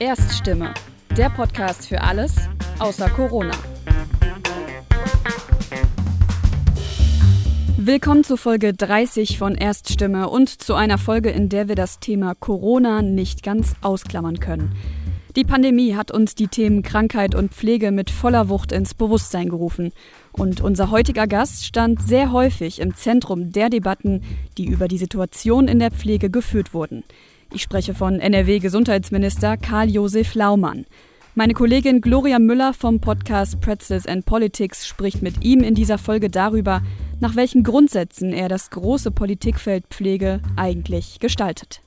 Erststimme, der Podcast für alles außer Corona. Willkommen zu Folge 30 von Erststimme und zu einer Folge, in der wir das Thema Corona nicht ganz ausklammern können. Die Pandemie hat uns die Themen Krankheit und Pflege mit voller Wucht ins Bewusstsein gerufen. Und unser heutiger Gast stand sehr häufig im Zentrum der Debatten, die über die Situation in der Pflege geführt wurden. Ich spreche von NRW-Gesundheitsminister Karl-Josef Laumann. Meine Kollegin Gloria Müller vom Podcast Pretzels and Politics spricht mit ihm in dieser Folge darüber, nach welchen Grundsätzen er das große Politikfeld Pflege eigentlich gestaltet.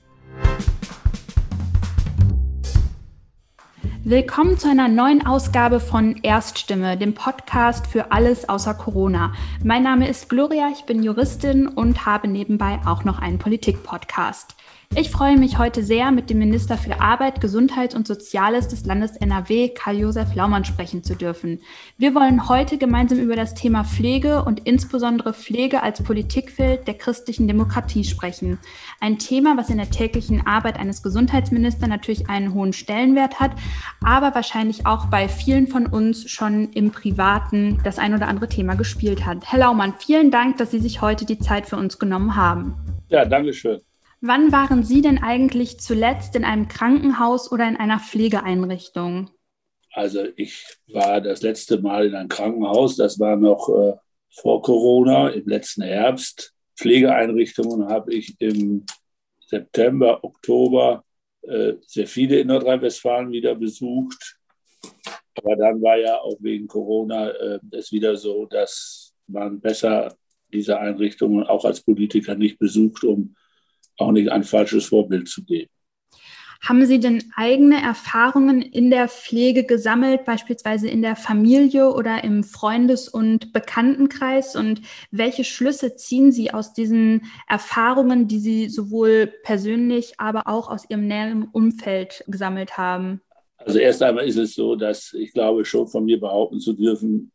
Willkommen zu einer neuen Ausgabe von Erststimme, dem Podcast für alles außer Corona. Mein Name ist Gloria, ich bin Juristin und habe nebenbei auch noch einen Politik-Podcast. Ich freue mich heute sehr, mit dem Minister für Arbeit, Gesundheit und Soziales des Landes NRW, Karl-Josef Laumann, sprechen zu dürfen. Wir wollen heute gemeinsam über das Thema Pflege und insbesondere Pflege als Politikfeld der christlichen Demokratie sprechen. Ein Thema, was in der täglichen Arbeit eines Gesundheitsministers natürlich einen hohen Stellenwert hat, aber wahrscheinlich auch bei vielen von uns schon im Privaten das ein oder andere Thema gespielt hat. Herr Laumann, vielen Dank, dass Sie sich heute die Zeit für uns genommen haben. Ja, danke schön. Wann waren Sie denn eigentlich zuletzt in einem Krankenhaus oder in einer Pflegeeinrichtung? Also ich war das letzte Mal in einem Krankenhaus, das war noch äh, vor Corona, im letzten Herbst. Pflegeeinrichtungen habe ich im September, Oktober äh, sehr viele in Nordrhein-Westfalen wieder besucht. Aber dann war ja auch wegen Corona äh, es wieder so, dass man besser diese Einrichtungen auch als Politiker nicht besucht, um auch nicht ein falsches Vorbild zu geben. Haben Sie denn eigene Erfahrungen in der Pflege gesammelt, beispielsweise in der Familie oder im Freundes- und Bekanntenkreis? Und welche Schlüsse ziehen Sie aus diesen Erfahrungen, die Sie sowohl persönlich, aber auch aus Ihrem näheren Umfeld gesammelt haben? Also erst einmal ist es so, dass ich glaube schon von mir behaupten zu dürfen,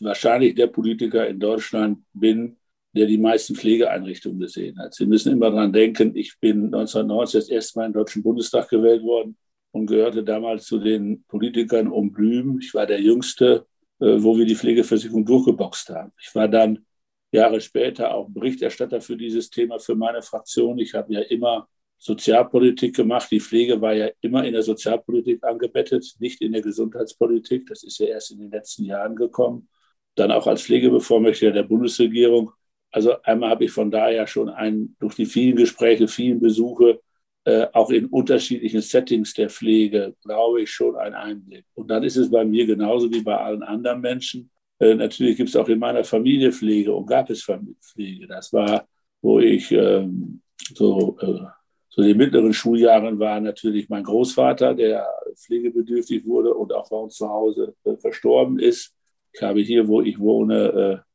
wahrscheinlich der Politiker in Deutschland bin, der die meisten Pflegeeinrichtungen gesehen hat. Sie müssen immer daran denken, ich bin 1990 das erste Mal im Deutschen Bundestag gewählt worden und gehörte damals zu den Politikern um Blüm. Ich war der Jüngste, äh, wo wir die Pflegeversicherung durchgeboxt haben. Ich war dann Jahre später auch Berichterstatter für dieses Thema für meine Fraktion. Ich habe ja immer Sozialpolitik gemacht. Die Pflege war ja immer in der Sozialpolitik angebettet, nicht in der Gesundheitspolitik. Das ist ja erst in den letzten Jahren gekommen. Dann auch als Pflegebevollmächtiger der Bundesregierung also einmal habe ich von daher schon ein, durch die vielen Gespräche, vielen Besuche, äh, auch in unterschiedlichen Settings der Pflege, glaube ich, schon einen Einblick. Und dann ist es bei mir genauso wie bei allen anderen Menschen. Äh, natürlich gibt es auch in meiner Familie Pflege und gab es Pflege. Das war, wo ich ähm, so, äh, so in den mittleren Schuljahren war natürlich mein Großvater, der pflegebedürftig wurde und auch bei uns zu Hause äh, verstorben ist. Ich habe hier, wo ich wohne, äh,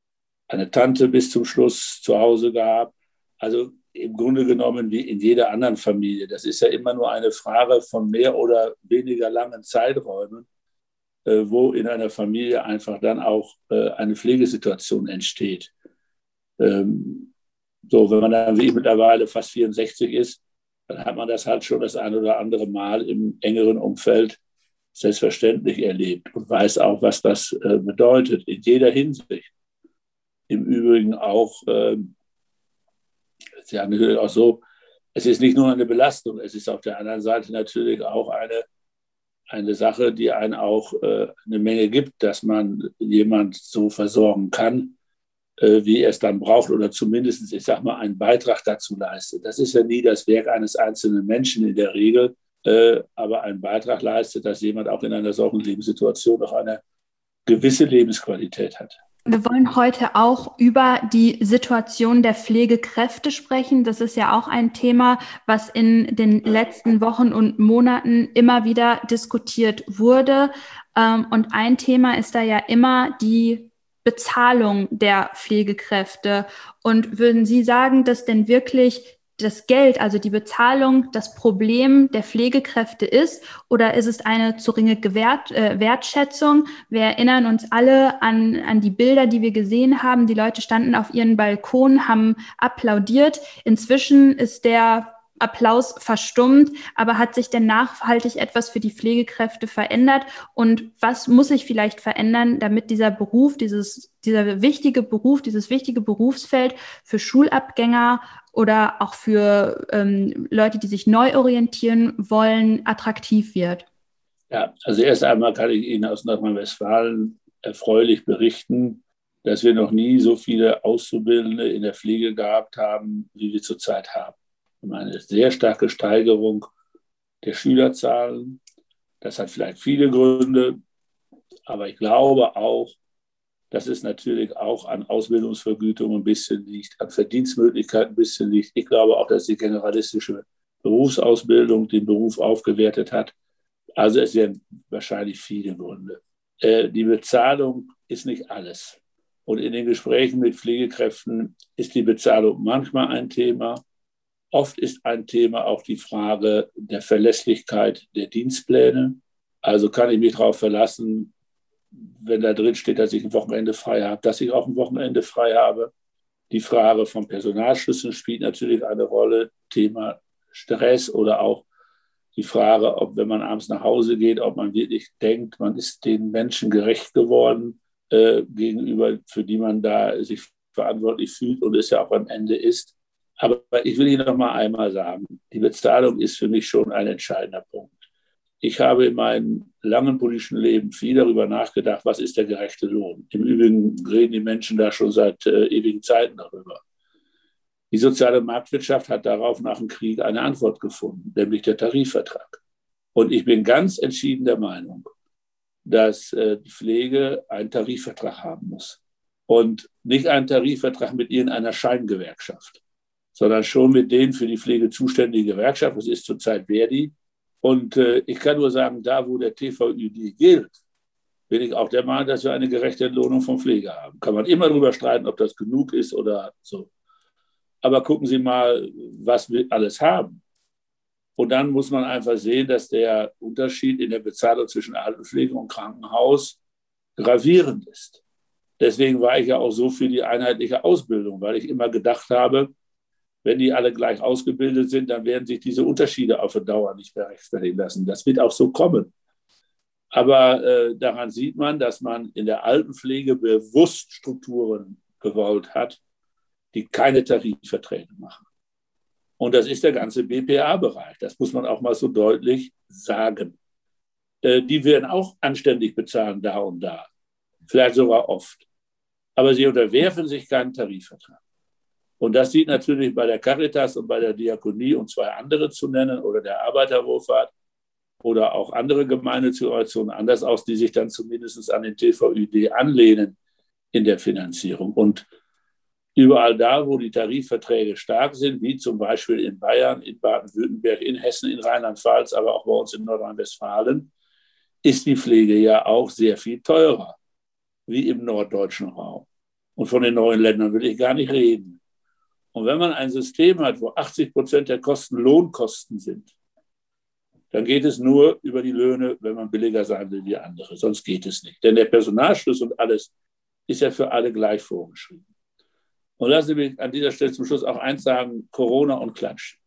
eine Tante bis zum Schluss zu Hause gehabt. Also im Grunde genommen wie in jeder anderen Familie. Das ist ja immer nur eine Frage von mehr oder weniger langen Zeiträumen, äh, wo in einer Familie einfach dann auch äh, eine Pflegesituation entsteht. Ähm, so, wenn man dann wie ich mittlerweile fast 64 ist, dann hat man das halt schon das ein oder andere Mal im engeren Umfeld selbstverständlich erlebt und weiß auch, was das äh, bedeutet in jeder Hinsicht im Übrigen auch, äh, ja natürlich auch so, es ist nicht nur eine Belastung, es ist auf der anderen Seite natürlich auch eine, eine Sache, die einen auch äh, eine Menge gibt, dass man jemand so versorgen kann, äh, wie er es dann braucht oder zumindest, ich sage mal, einen Beitrag dazu leistet. Das ist ja nie das Werk eines einzelnen Menschen in der Regel, äh, aber einen Beitrag leistet, dass jemand auch in einer solchen Lebenssituation noch eine gewisse Lebensqualität hat. Wir wollen heute auch über die Situation der Pflegekräfte sprechen. Das ist ja auch ein Thema, was in den letzten Wochen und Monaten immer wieder diskutiert wurde. Ähm, und ein Thema ist da ja immer die Bezahlung der Pflegekräfte. Und würden Sie sagen, dass denn wirklich das Geld, also die Bezahlung, das Problem der Pflegekräfte ist oder ist es eine zu geringe Gewert, äh, Wertschätzung? Wir erinnern uns alle an, an die Bilder, die wir gesehen haben. Die Leute standen auf ihren Balkonen, haben applaudiert. Inzwischen ist der Applaus verstummt, aber hat sich denn nachhaltig etwas für die Pflegekräfte verändert? Und was muss sich vielleicht verändern, damit dieser Beruf, dieses, dieser wichtige Beruf, dieses wichtige Berufsfeld für Schulabgänger oder auch für ähm, Leute, die sich neu orientieren wollen, attraktiv wird? Ja, also erst einmal kann ich Ihnen aus Nordrhein-Westfalen erfreulich berichten, dass wir noch nie so viele Auszubildende in der Pflege gehabt haben, wie wir zurzeit haben eine sehr starke Steigerung der Schülerzahlen. Das hat vielleicht viele Gründe, aber ich glaube auch, dass es natürlich auch an Ausbildungsvergütung ein bisschen liegt, an Verdienstmöglichkeiten ein bisschen liegt. Ich glaube auch, dass die generalistische Berufsausbildung den Beruf aufgewertet hat. Also es sind wahrscheinlich viele Gründe. Äh, die Bezahlung ist nicht alles. Und in den Gesprächen mit Pflegekräften ist die Bezahlung manchmal ein Thema, Oft ist ein Thema auch die Frage der Verlässlichkeit der Dienstpläne. Also kann ich mich darauf verlassen, wenn da drin steht, dass ich ein Wochenende frei habe, dass ich auch ein Wochenende frei habe. Die Frage von Personalschlüsseln spielt natürlich eine Rolle. Thema Stress oder auch die Frage, ob wenn man abends nach Hause geht, ob man wirklich denkt, man ist den Menschen gerecht geworden äh, gegenüber, für die man da sich verantwortlich fühlt und es ja auch am Ende ist. Aber ich will Ihnen noch mal einmal sagen, die Bezahlung ist für mich schon ein entscheidender Punkt. Ich habe in meinem langen politischen Leben viel darüber nachgedacht, was ist der gerechte Lohn. Im Übrigen reden die Menschen da schon seit äh, ewigen Zeiten darüber. Die soziale Marktwirtschaft hat darauf nach dem Krieg eine Antwort gefunden, nämlich der Tarifvertrag. Und ich bin ganz entschieden der Meinung, dass äh, die Pflege einen Tarifvertrag haben muss. Und nicht einen Tarifvertrag mit irgendeiner Scheingewerkschaft sondern schon mit den für die Pflege zuständigen Gewerkschaft. Das ist zurzeit Verdi. Und äh, ich kann nur sagen, da wo der TVÜD gilt, bin ich auch der Meinung, dass wir eine gerechte Entlohnung von Pflege haben. Kann man immer darüber streiten, ob das genug ist oder so. Aber gucken Sie mal, was wir alles haben. Und dann muss man einfach sehen, dass der Unterschied in der Bezahlung zwischen Altenpflege und Krankenhaus gravierend ist. Deswegen war ich ja auch so für die einheitliche Ausbildung, weil ich immer gedacht habe, wenn die alle gleich ausgebildet sind, dann werden sich diese Unterschiede auf der Dauer nicht mehr rechtfertigen lassen. Das wird auch so kommen. Aber äh, daran sieht man, dass man in der Altenpflege bewusst Strukturen gewollt hat, die keine Tarifverträge machen. Und das ist der ganze BPA-Bereich. Das muss man auch mal so deutlich sagen. Äh, die werden auch anständig bezahlen, da und da. Vielleicht sogar oft. Aber sie unterwerfen sich keinen Tarifvertrag. Und das sieht natürlich bei der Caritas und bei der Diakonie, um zwei andere zu nennen, oder der Arbeiterwohlfahrt oder auch andere Gemeinnützige anders aus, die sich dann zumindest an den TVÜD anlehnen in der Finanzierung. Und überall da, wo die Tarifverträge stark sind, wie zum Beispiel in Bayern, in Baden-Württemberg, in Hessen, in Rheinland-Pfalz, aber auch bei uns in Nordrhein-Westfalen, ist die Pflege ja auch sehr viel teurer, wie im norddeutschen Raum. Und von den neuen Ländern will ich gar nicht reden. Und wenn man ein System hat, wo 80 Prozent der Kosten Lohnkosten sind, dann geht es nur über die Löhne, wenn man billiger sein will wie andere. Sonst geht es nicht. Denn der Personalschluss und alles ist ja für alle gleich vorgeschrieben. Und lassen Sie mich an dieser Stelle zum Schluss auch eins sagen: Corona und Klatschen.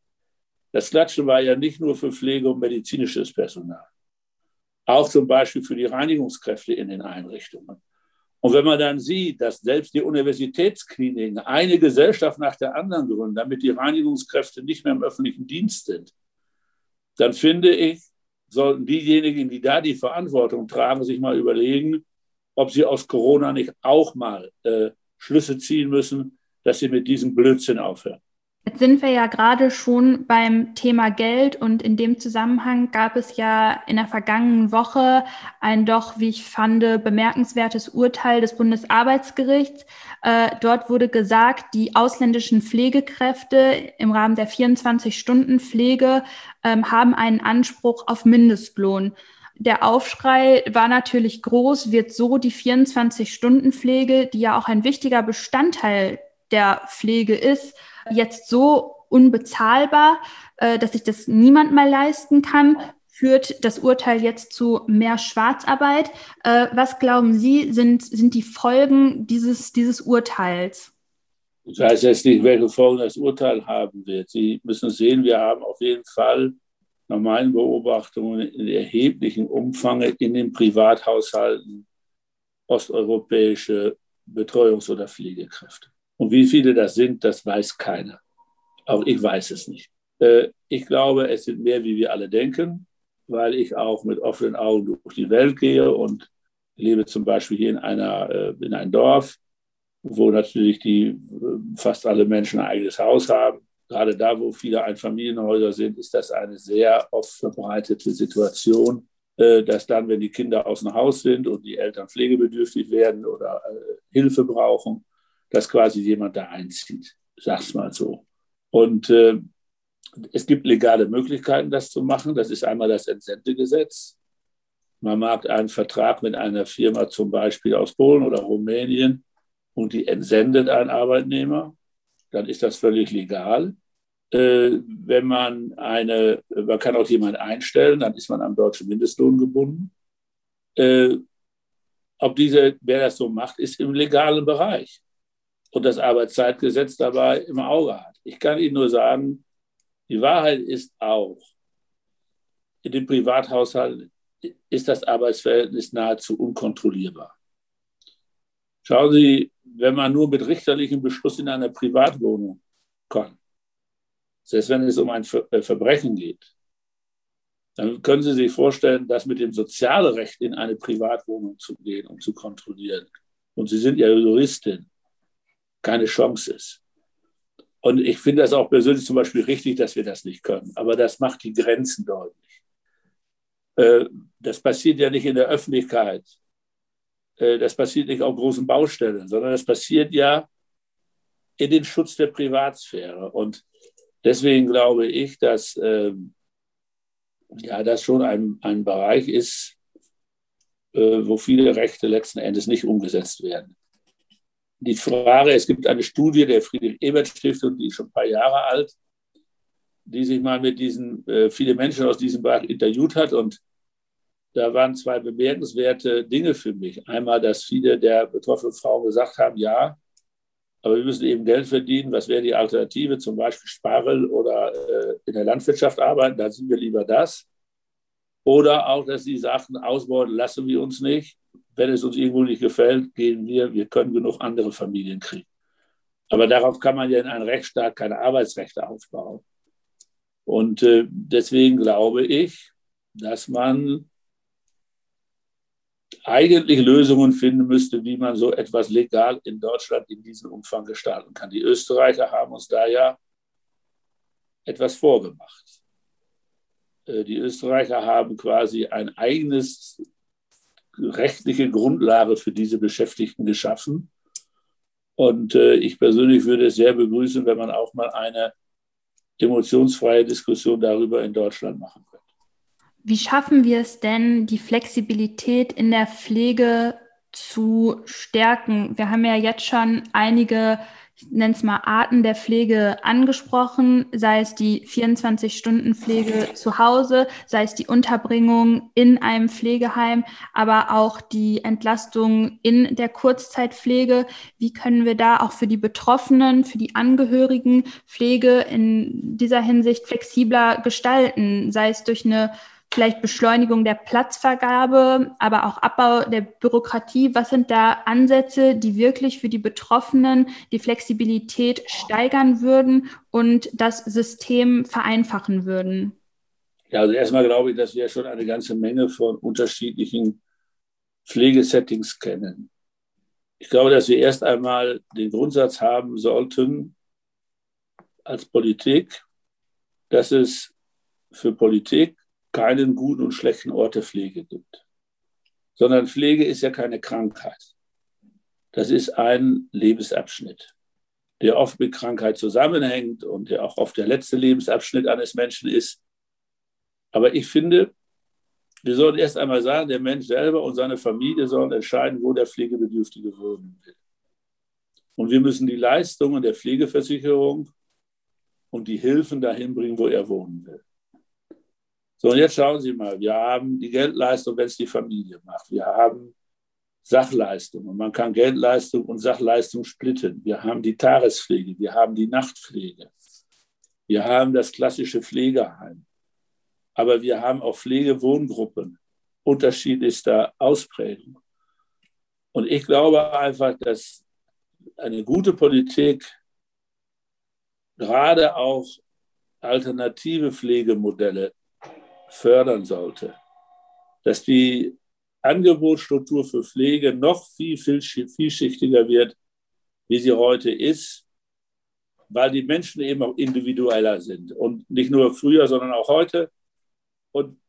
Das Klatschen war ja nicht nur für Pflege und medizinisches Personal, auch zum Beispiel für die Reinigungskräfte in den Einrichtungen. Und wenn man dann sieht, dass selbst die Universitätskliniken eine Gesellschaft nach der anderen gründen, damit die Reinigungskräfte nicht mehr im öffentlichen Dienst sind, dann finde ich, sollten diejenigen, die da die Verantwortung tragen, sich mal überlegen, ob sie aus Corona nicht auch mal äh, Schlüsse ziehen müssen, dass sie mit diesem Blödsinn aufhören. Jetzt sind wir ja gerade schon beim Thema Geld und in dem Zusammenhang gab es ja in der vergangenen Woche ein doch, wie ich fand, bemerkenswertes Urteil des Bundesarbeitsgerichts. Äh, dort wurde gesagt, die ausländischen Pflegekräfte im Rahmen der 24-Stunden-Pflege ähm, haben einen Anspruch auf Mindestlohn. Der Aufschrei war natürlich groß, wird so die 24-Stunden-Pflege, die ja auch ein wichtiger Bestandteil der Pflege ist, jetzt so unbezahlbar, äh, dass sich das niemand mal leisten kann, führt das Urteil jetzt zu mehr Schwarzarbeit. Äh, was glauben Sie, sind, sind die Folgen dieses, dieses Urteils? Ich weiß jetzt nicht, welche Folgen das Urteil haben wird. Sie müssen sehen, wir haben auf jeden Fall nach meinen Beobachtungen in erheblichem Umfang in den Privathaushalten osteuropäische Betreuungs- oder Pflegekräfte. Und wie viele das sind, das weiß keiner. Auch ich weiß es nicht. Äh, ich glaube, es sind mehr, wie wir alle denken, weil ich auch mit offenen Augen durch die Welt gehe und lebe zum Beispiel hier in, einer, äh, in einem Dorf, wo natürlich die äh, fast alle Menschen ein eigenes Haus haben. Gerade da, wo viele Einfamilienhäuser sind, ist das eine sehr oft verbreitete Situation, dass dann, wenn die Kinder aus dem Haus sind und die Eltern pflegebedürftig werden oder Hilfe brauchen, dass quasi jemand da einzieht, sag's mal so. Und äh, es gibt legale Möglichkeiten, das zu machen. Das ist einmal das Entsendegesetz. Man mag einen Vertrag mit einer Firma zum Beispiel aus Polen oder Rumänien und die entsendet einen Arbeitnehmer, dann ist das völlig legal. Äh, wenn man eine, man kann auch jemanden einstellen, dann ist man am deutschen Mindestlohn gebunden. Äh, ob diese, wer das so macht, ist im legalen Bereich und das Arbeitszeitgesetz dabei im Auge hat. Ich kann Ihnen nur sagen, die Wahrheit ist auch, in dem Privathaushalt ist das Arbeitsverhältnis nahezu unkontrollierbar. Schauen Sie, wenn man nur mit richterlichem Beschluss in einer Privatwohnung kann, selbst wenn es um ein äh, Verbrechen geht, dann können Sie sich vorstellen, dass mit dem Sozialrecht in eine Privatwohnung zu gehen, um zu kontrollieren. Und Sie sind ja Juristin keine Chance ist. Und ich finde das auch persönlich zum Beispiel richtig, dass wir das nicht können. Aber das macht die Grenzen deutlich. Äh, das passiert ja nicht in der Öffentlichkeit. Äh, das passiert nicht auf großen Baustellen, sondern das passiert ja in den Schutz der Privatsphäre. Und deswegen glaube ich, dass ähm, ja, das schon ein, ein Bereich ist, äh, wo viele Rechte letzten Endes nicht umgesetzt werden die Frage, es gibt eine Studie der Friedrich-Ebert-Stiftung, die ist schon ein paar Jahre alt, die sich mal mit diesen, äh, viele Menschen aus diesem Bereich interviewt hat. Und da waren zwei bemerkenswerte Dinge für mich. Einmal, dass viele der betroffenen Frauen gesagt haben, ja, aber wir müssen eben Geld verdienen. Was wäre die Alternative? Zum Beispiel Spargel oder äh, in der Landwirtschaft arbeiten. Da sind wir lieber das. Oder auch, dass sie sagten, ausbeuten lassen wir uns nicht wenn es uns irgendwo nicht gefällt, gehen wir, wir können genug andere Familien kriegen. Aber darauf kann man ja in einem Rechtsstaat keine Arbeitsrechte aufbauen. Und äh, deswegen glaube ich, dass man eigentlich Lösungen finden müsste, wie man so etwas legal in Deutschland in diesem Umfang gestalten kann. Die Österreicher haben uns da ja etwas vorgemacht. Äh, die Österreicher haben quasi ein eigenes rechtliche Grundlage für diese Beschäftigten geschaffen. Und äh, ich persönlich würde es sehr begrüßen, wenn man auch mal eine emotionsfreie Diskussion darüber in Deutschland machen könnte. Wie schaffen wir es denn, die Flexibilität in der Pflege zu stärken? Wir haben ja jetzt schon einige ich nenne es mal Arten der Pflege angesprochen, sei es die 24-Stunden-Pflege zu Hause, sei es die Unterbringung in einem Pflegeheim, aber auch die Entlastung in der Kurzzeitpflege. Wie können wir da auch für die Betroffenen, für die Angehörigen Pflege in dieser Hinsicht flexibler gestalten, sei es durch eine vielleicht Beschleunigung der Platzvergabe, aber auch Abbau der Bürokratie. Was sind da Ansätze, die wirklich für die Betroffenen die Flexibilität steigern würden und das System vereinfachen würden? Ja, also erstmal glaube ich, dass wir schon eine ganze Menge von unterschiedlichen Pflegesettings kennen. Ich glaube, dass wir erst einmal den Grundsatz haben sollten als Politik, dass es für Politik keinen guten und schlechten Ort der Pflege gibt. Sondern Pflege ist ja keine Krankheit. Das ist ein Lebensabschnitt, der oft mit Krankheit zusammenhängt und der auch oft der letzte Lebensabschnitt eines Menschen ist. Aber ich finde, wir sollten erst einmal sagen, der Mensch selber und seine Familie sollen entscheiden, wo der Pflegebedürftige wohnen will. Und wir müssen die Leistungen der Pflegeversicherung und die Hilfen dahin bringen, wo er wohnen will. So, und jetzt schauen Sie mal, wir haben die Geldleistung, wenn es die Familie macht. Wir haben Sachleistungen. Man kann Geldleistung und Sachleistung splitten. Wir haben die Tagespflege, wir haben die Nachtpflege, wir haben das klassische Pflegeheim, aber wir haben auch Pflegewohngruppen unterschiedlichster Ausprägung. Und ich glaube einfach, dass eine gute Politik gerade auch alternative Pflegemodelle fördern sollte, dass die Angebotsstruktur für Pflege noch viel, viel vielschichtiger wird, wie sie heute ist, weil die Menschen eben auch individueller sind. Und nicht nur früher, sondern auch heute. Und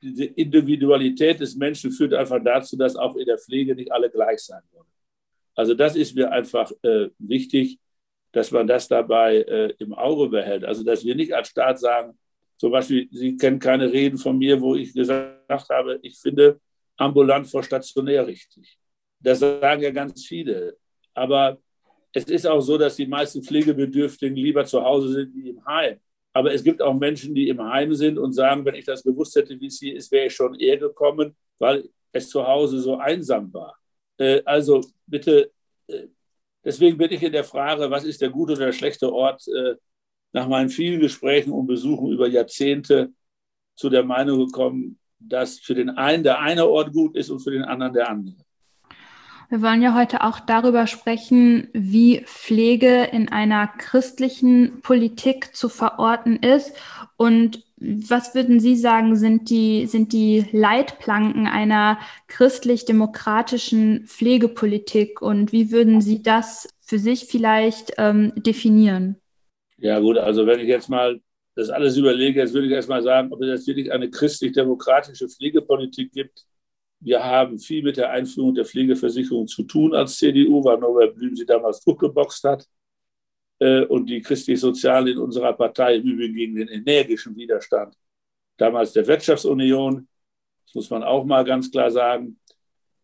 diese Individualität des Menschen führt einfach dazu, dass auch in der Pflege nicht alle gleich sein wollen. Also das ist mir einfach äh, wichtig, dass man das dabei äh, im Auge behält. Also dass wir nicht als Staat sagen, zum Beispiel, Sie kennen keine Reden von mir, wo ich gesagt habe, ich finde ambulant vor stationär richtig. Das sagen ja ganz viele. Aber es ist auch so, dass die meisten Pflegebedürftigen lieber zu Hause sind wie im Heim. Aber es gibt auch Menschen, die im Heim sind und sagen, wenn ich das gewusst hätte, wie es hier ist, wäre ich schon eher gekommen, weil es zu Hause so einsam war. Äh, also bitte, äh, deswegen bin ich in der Frage, was ist der gute oder der schlechte Ort, äh, nach meinen vielen Gesprächen und Besuchen über Jahrzehnte zu der Meinung gekommen, dass für den einen der eine Ort gut ist und für den anderen der andere. Wir wollen ja heute auch darüber sprechen, wie Pflege in einer christlichen Politik zu verorten ist. Und was würden Sie sagen, sind die, sind die Leitplanken einer christlich-demokratischen Pflegepolitik und wie würden Sie das für sich vielleicht ähm, definieren? Ja gut, also wenn ich jetzt mal das alles überlege, jetzt würde ich erst mal sagen, ob es jetzt wirklich eine christlich-demokratische Pflegepolitik gibt. Wir haben viel mit der Einführung der Pflegeversicherung zu tun als CDU, weil Norbert Blüm sie damals durchgeboxt hat. Äh, und die christlich-sozialen in unserer Partei im Übrigen gegen den energischen Widerstand damals der Wirtschaftsunion. Das muss man auch mal ganz klar sagen.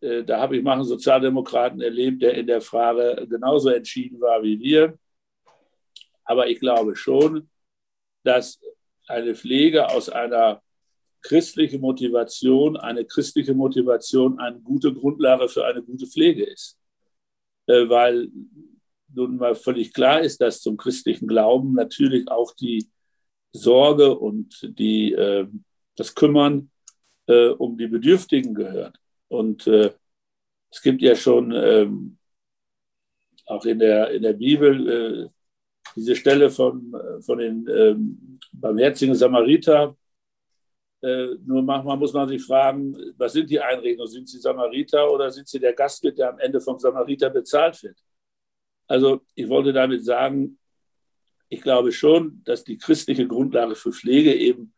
Äh, da habe ich mal einen Sozialdemokraten erlebt, der in der Frage genauso entschieden war wie wir. Aber ich glaube schon, dass eine Pflege aus einer christlichen Motivation, eine christliche Motivation eine gute Grundlage für eine gute Pflege ist. Äh, weil nun mal völlig klar ist, dass zum christlichen Glauben natürlich auch die Sorge und die, äh, das Kümmern äh, um die Bedürftigen gehört. Und es gibt ja schon ähm, auch in der, in der Bibel diese Stelle von, von den ähm, barmherzigen Samariter. Äh, nur manchmal muss man sich fragen, was sind die Einrichtungen? Sind sie Samariter oder sind sie der Gastwirt, der am Ende vom Samariter bezahlt wird? Also ich wollte damit sagen, ich glaube schon, dass die christliche Grundlage für Pflege eben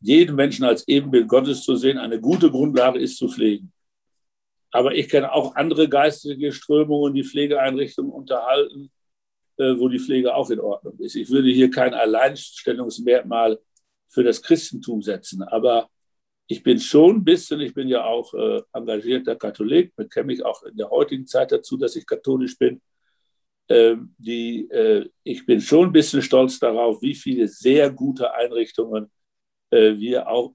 jeden Menschen als Ebenbild Gottes zu sehen, eine gute Grundlage ist zu pflegen. Aber ich kenne auch andere geistige Strömungen, die Pflegeeinrichtungen unterhalten, wo die Pflege auch in Ordnung ist. Ich würde hier kein Alleinstellungsmerkmal für das Christentum setzen, aber ich bin schon ein bisschen, ich bin ja auch äh, engagierter Katholik, bekenne mich auch in der heutigen Zeit dazu, dass ich katholisch bin. Ähm, die, äh, ich bin schon ein bisschen stolz darauf, wie viele sehr gute Einrichtungen äh, wir auch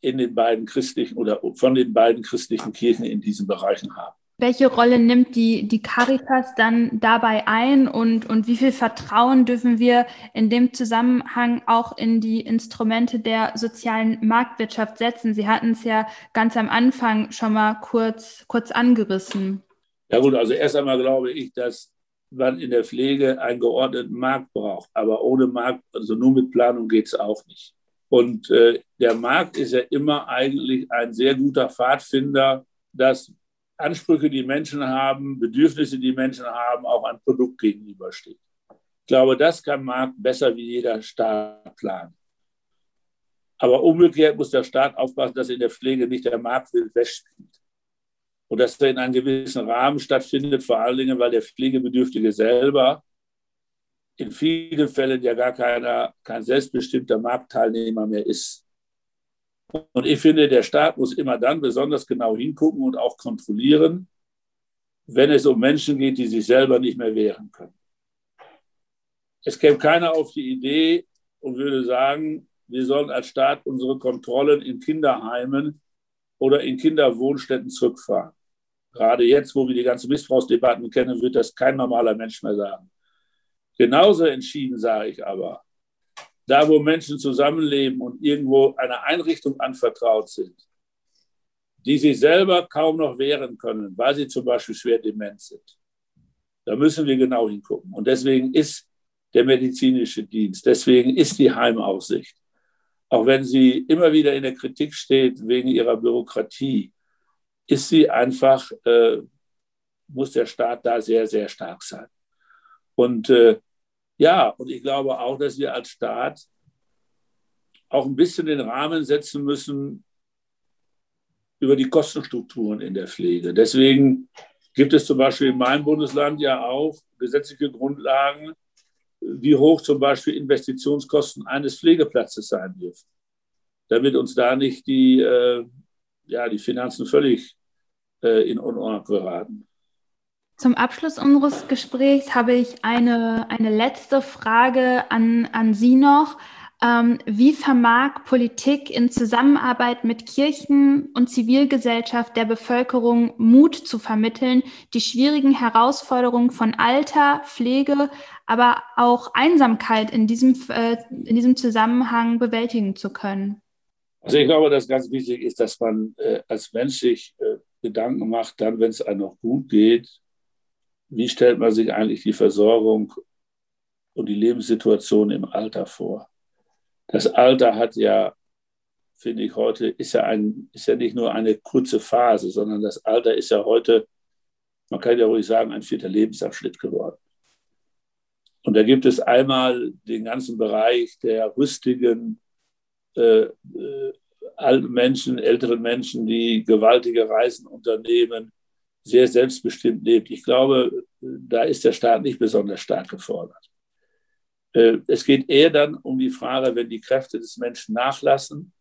in den beiden christlichen oder von den beiden christlichen Kirchen in diesen Bereichen haben. Welche Rolle nimmt die, die Caritas dann dabei ein und, und wie viel Vertrauen dürfen wir in dem Zusammenhang auch in die Instrumente der sozialen Marktwirtschaft setzen? Sie hatten es ja ganz am Anfang schon mal kurz, kurz angerissen. Ja gut, also erst einmal glaube ich, dass man in der Pflege einen geordneten Markt braucht. Aber ohne Markt, also nur mit Planung geht es auch nicht. Und äh, der Markt ist ja immer eigentlich ein sehr guter Pfadfinder, dass Ansprüche, die Menschen haben, Bedürfnisse, die Menschen haben, auch ein Produkt gegenübersteht. Ich glaube, das kann Markt besser wie jeder Staat planen. Aber umgekehrt muss der Staat aufpassen, dass in der Pflege nicht der Markt wild wegspielt. Und dass er in einem gewissen Rahmen stattfindet, vor allen Dingen, weil der Pflegebedürftige selber in vielen Fällen ja gar keiner, kein selbstbestimmter Marktteilnehmer mehr ist. Und ich finde, der Staat muss immer dann besonders genau hingucken und auch kontrollieren, wenn es um Menschen geht, die sich selber nicht mehr wehren können. Es käme keiner auf die Idee und würde sagen, wir sollen als Staat unsere Kontrollen in Kinderheimen oder in Kinderwohnstätten zurückfahren. Gerade jetzt, wo wir die ganzen Missbrauchsdebatten kennen, wird das kein normaler Mensch mehr sagen. Genauso entschieden sage ich aber, da wo Menschen zusammenleben und irgendwo einer Einrichtung anvertraut sind, die sich selber kaum noch wehren können, weil sie zum Beispiel schwer dement sind, da müssen wir genau hingucken. Und deswegen ist der medizinische Dienst, deswegen ist die Heimaussicht, auch wenn sie immer wieder in der Kritik steht wegen ihrer Bürokratie, ist sie einfach, äh, muss der Staat da sehr, sehr stark sein. Und äh, ja, und ich glaube auch, dass wir als Staat auch ein bisschen den Rahmen setzen müssen über die Kostenstrukturen in der Pflege. Deswegen gibt es zum Beispiel in meinem Bundesland ja auch gesetzliche Grundlagen, wie hoch zum Beispiel Investitionskosten eines Pflegeplatzes sein dürfen, damit uns da nicht die, äh, ja, die Finanzen völlig äh, in Unordnung geraten. Zum Abschluss unseres Gesprächs habe ich eine, eine letzte Frage an, an Sie noch. Ähm, wie vermag Politik in Zusammenarbeit mit Kirchen und Zivilgesellschaft der Bevölkerung Mut zu vermitteln, die schwierigen Herausforderungen von Alter, Pflege, aber auch Einsamkeit in diesem, äh, in diesem Zusammenhang bewältigen zu können? Also ich glaube, dass ganz wichtig ist, dass man äh, als Mensch sich äh, Gedanken macht, dann, wenn es einem noch gut geht, wie stellt man sich eigentlich die Versorgung und die Lebenssituation im Alter vor? Das Alter hat ja, finde ich heute, ist ja, ein, ist ja nicht nur eine kurze Phase, sondern das Alter ist ja heute, man kann ja ruhig sagen, ein vierter Lebensabschnitt geworden. Und da gibt es einmal den ganzen Bereich der rüstigen, äh, äh, alten Menschen, älteren Menschen, die gewaltige Reisen unternehmen, sehr selbstbestimmt lebt. Ich glaube, da ist der Staat nicht besonders stark gefordert. Äh, es geht eher dann um die Frage, wenn die Kräfte des Menschen nachlassen.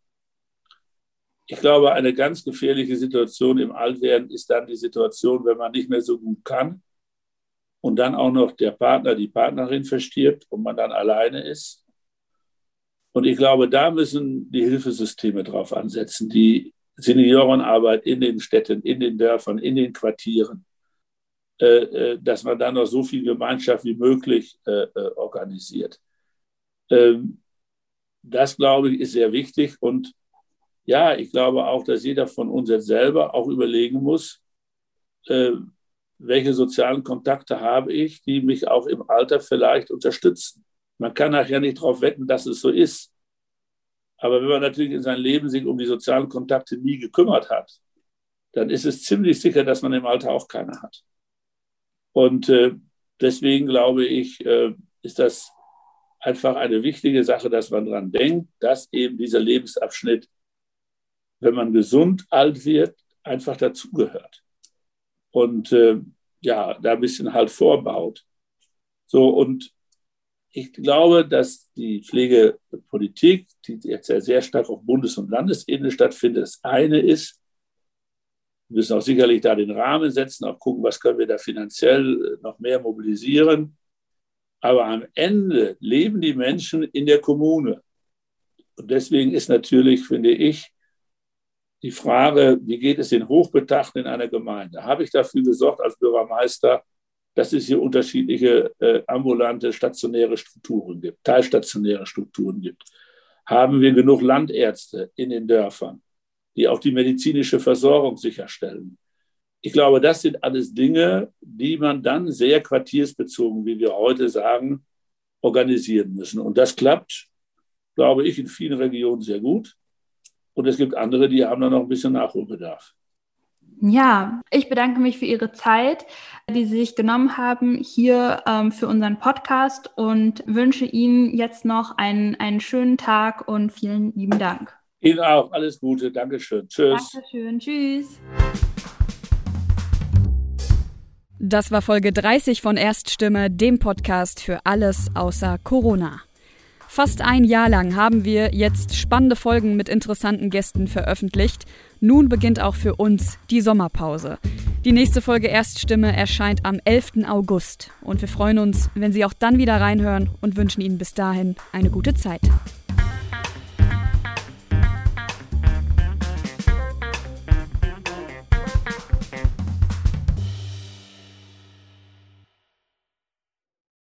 Ich glaube, eine ganz gefährliche Situation im Altwerden ist dann die Situation, wenn man nicht mehr so gut kann und dann auch noch der Partner, die Partnerin verstirbt und man dann alleine ist und ich glaube, da müssen die Hilfesysteme drauf ansetzen, die Seniorenarbeit in den Städten, in den Dörfern, in den Quartieren, äh, äh, dass man da noch so viel Gemeinschaft wie möglich äh, organisiert. Ähm, das, glaube ich, ist sehr wichtig. Und ja, ich glaube auch, dass jeder von uns jetzt selber auch überlegen muss, welche sozialen Kontakte habe ich, die mich auch im Alter vielleicht unterstützen. Man kann nachher nicht darauf wetten, dass es so ist. Aber wenn man natürlich in seinem Leben sich um die sozialen Kontakte nie gekümmert hat, dann ist es ziemlich sicher, dass man im Alter auch keine hat. Und äh, deswegen glaube ich, äh, ist das einfach eine wichtige Sache, dass man daran denkt, dass eben dieser Lebensabschnitt, wenn man gesund alt wird, einfach dazugehört. Und äh, ja, da ein bisschen halt vorbaut. So, und ich glaube, dass die Pflegepolitik, die jetzt ja sehr stark auf Bundes- und Landesebene stattfindet, das eine ist, wir müssen auch sicherlich da den Rahmen setzen, auch gucken, was können wir da finanziell noch mehr mobilisieren. Aber am Ende leben die Menschen in der Kommune. Und deswegen ist natürlich, finde ich, die Frage, wie geht es den Hochbetagten in einer Gemeinde? Habe ich dafür gesorgt als Bürgermeister, dass es hier unterschiedliche äh, ambulante, stationäre Strukturen gibt, teilstationäre Strukturen gibt. Haben wir genug Landärzte in den Dörfern, die auch die medizinische Versorgung sicherstellen? Ich glaube, das sind alles Dinge, die man dann sehr quartiersbezogen, wie wir heute sagen, organisieren müssen. Und das klappt, glaube ich, in vielen Regionen sehr gut. Und es gibt andere, die haben da noch ein bisschen Nachholbedarf. Ja, ich bedanke mich für Ihre Zeit, die Sie sich genommen haben hier ähm, für unseren Podcast und wünsche Ihnen jetzt noch einen, einen schönen Tag und vielen lieben Dank. Ihnen auch alles Gute. Dankeschön. Tschüss. Dankeschön. Tschüss. Das war Folge 30 von Erststimme, dem Podcast für alles außer Corona. Fast ein Jahr lang haben wir jetzt spannende Folgen mit interessanten Gästen veröffentlicht. Nun beginnt auch für uns die Sommerpause. Die nächste Folge Erststimme erscheint am 11. August und wir freuen uns, wenn Sie auch dann wieder reinhören und wünschen Ihnen bis dahin eine gute Zeit.